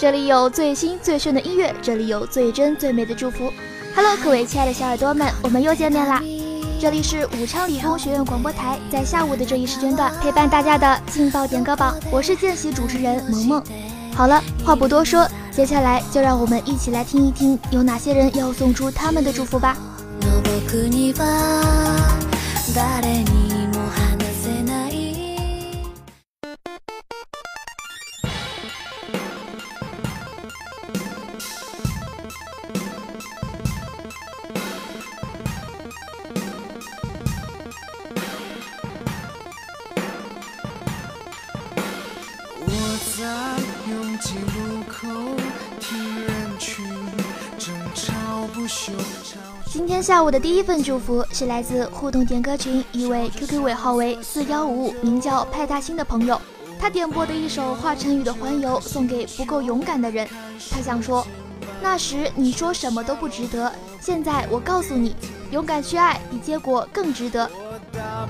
这里有最新最炫的音乐，这里有最真最美的祝福。Hello，各位亲爱的小耳朵们，我们又见面啦！这里是武昌理工学院广播台，在下午的这一时间段陪伴大家的劲爆点歌榜，我是见习主持人萌萌。好了，话不多说，接下来就让我们一起来听一听，有哪些人要送出他们的祝福吧。今天下午的第一份祝福是来自互动点歌群一位 QQ 尾号为四幺五五，名叫派大星的朋友，他点播的一首华晨宇的《环游》送给不够勇敢的人。他想说，那时你说什么都不值得，现在我告诉你，勇敢去爱比结果更值得。他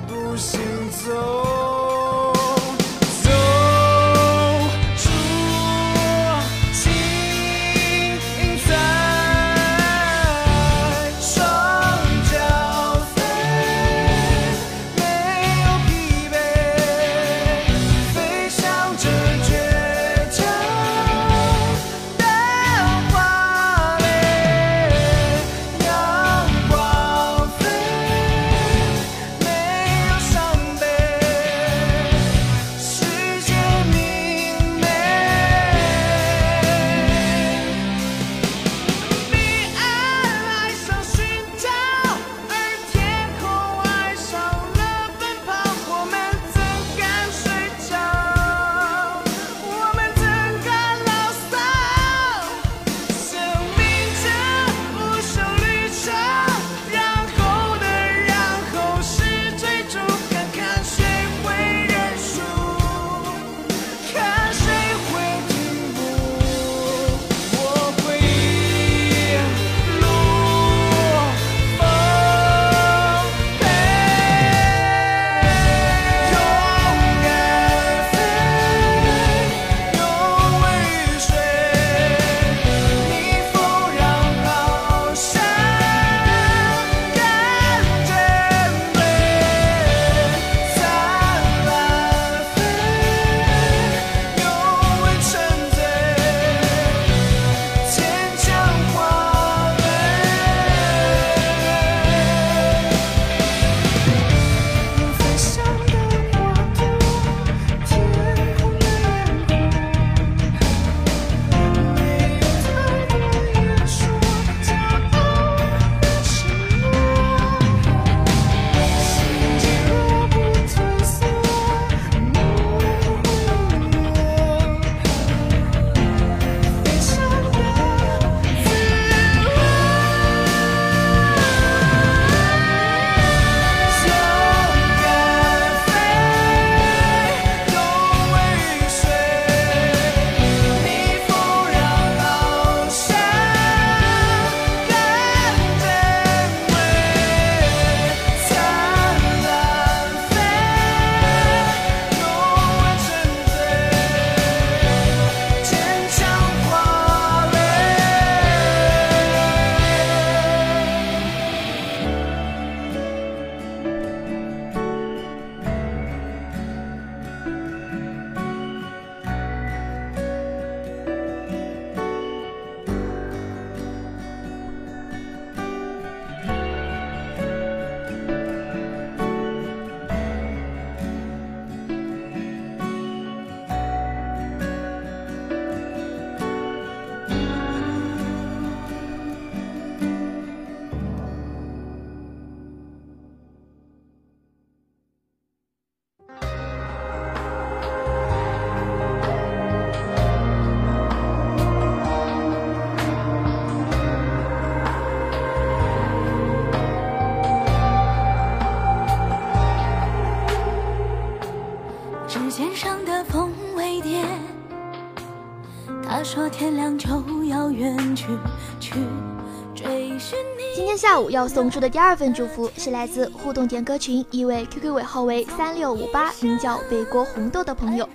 要送出的第二份祝福是来自互动点歌群一位 QQ 尾号为三六五八，名叫北国红豆的朋友，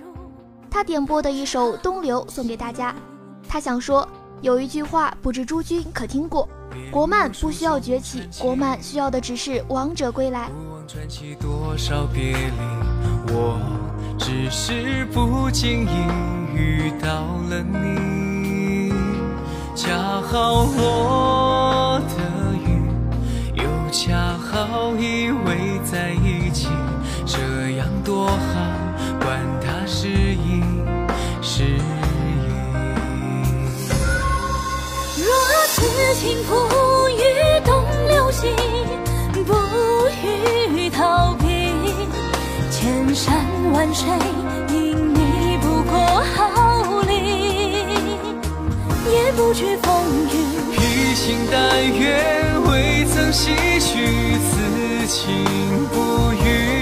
他点播的一首《东流》送给大家。他想说，有一句话不知诸君可听过：国漫不需要崛起，国漫需要的只是王者归来。我只是不经意遇到了你，恰好我的，又恰好依偎在一起，这样多好，管它是阴是阴。若此情不与东流星，不与逃避。千山万水，不惧风雨。披星戴月，未曾唏嘘，此情不渝。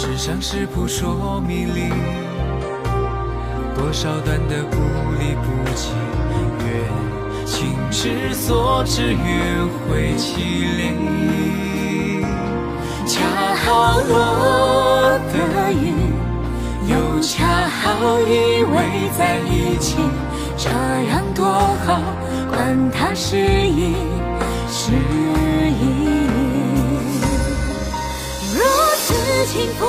世上是扑朔迷离，多少段的不离不弃，越情之所至，越会凄厉。恰好落的雨，又恰好依偎在一起，这样多好，管它是意是意。若此情不。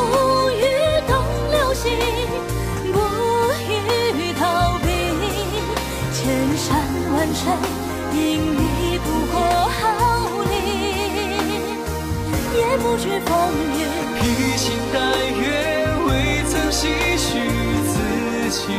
惧风雨。披星戴月，未曾唏嘘，此情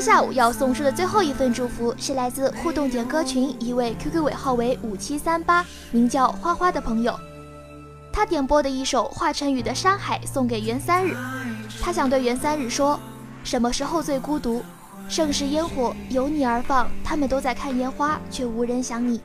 下午要送出的最后一份祝福是来自互动点歌群一位 QQ 尾号为五七三八，名叫花花的朋友。他点播的一首华晨宇的《山海》送给袁三日，他想对袁三日说：什么时候最孤独？盛世烟火由你而放，他们都在看烟花，却无人想你。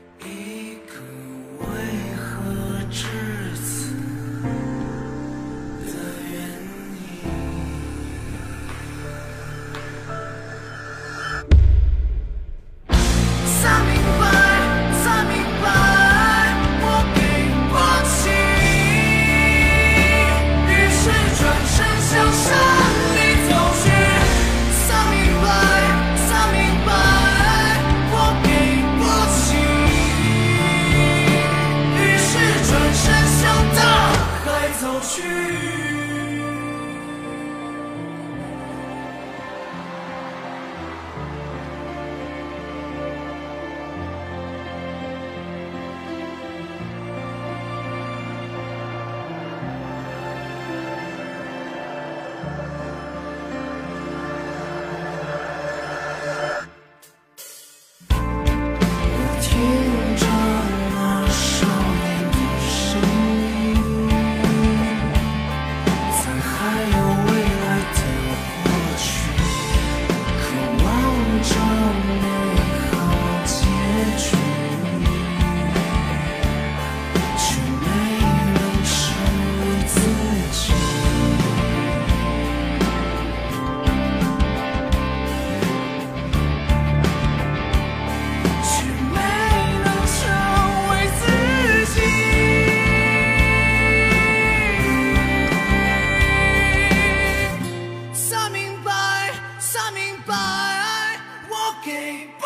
coming by, walking by.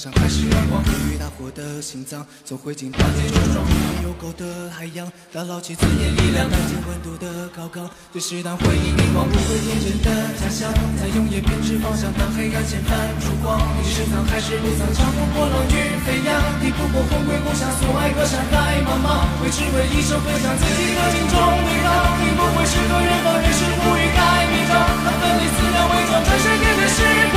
山还是阳光，与大火的心脏，总会经八千重撞。有狗的海洋，打捞起尊严力量，看见温度的高岗，对适当回应凝望，不会天真的假象，在永夜编织方向，当黑暗前泛烛光。你是藏还是不藏？长风破浪与飞扬，抵不过红归故乡，所爱隔山海茫茫，为只为一生分享自己的心中美好。你不会是个人放，于是不欲盖弥彰，那分离撕掉伪装，转身面对时光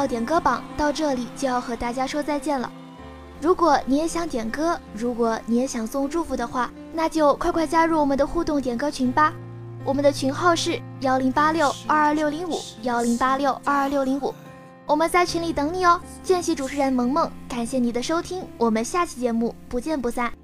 爆点歌榜到这里就要和大家说再见了。如果你也想点歌，如果你也想送祝福的话，那就快快加入我们的互动点歌群吧。我们的群号是幺零八六二二六零五幺零八六二二六零五，我们在群里等你哦。见习主持人萌萌，感谢你的收听，我们下期节目不见不散。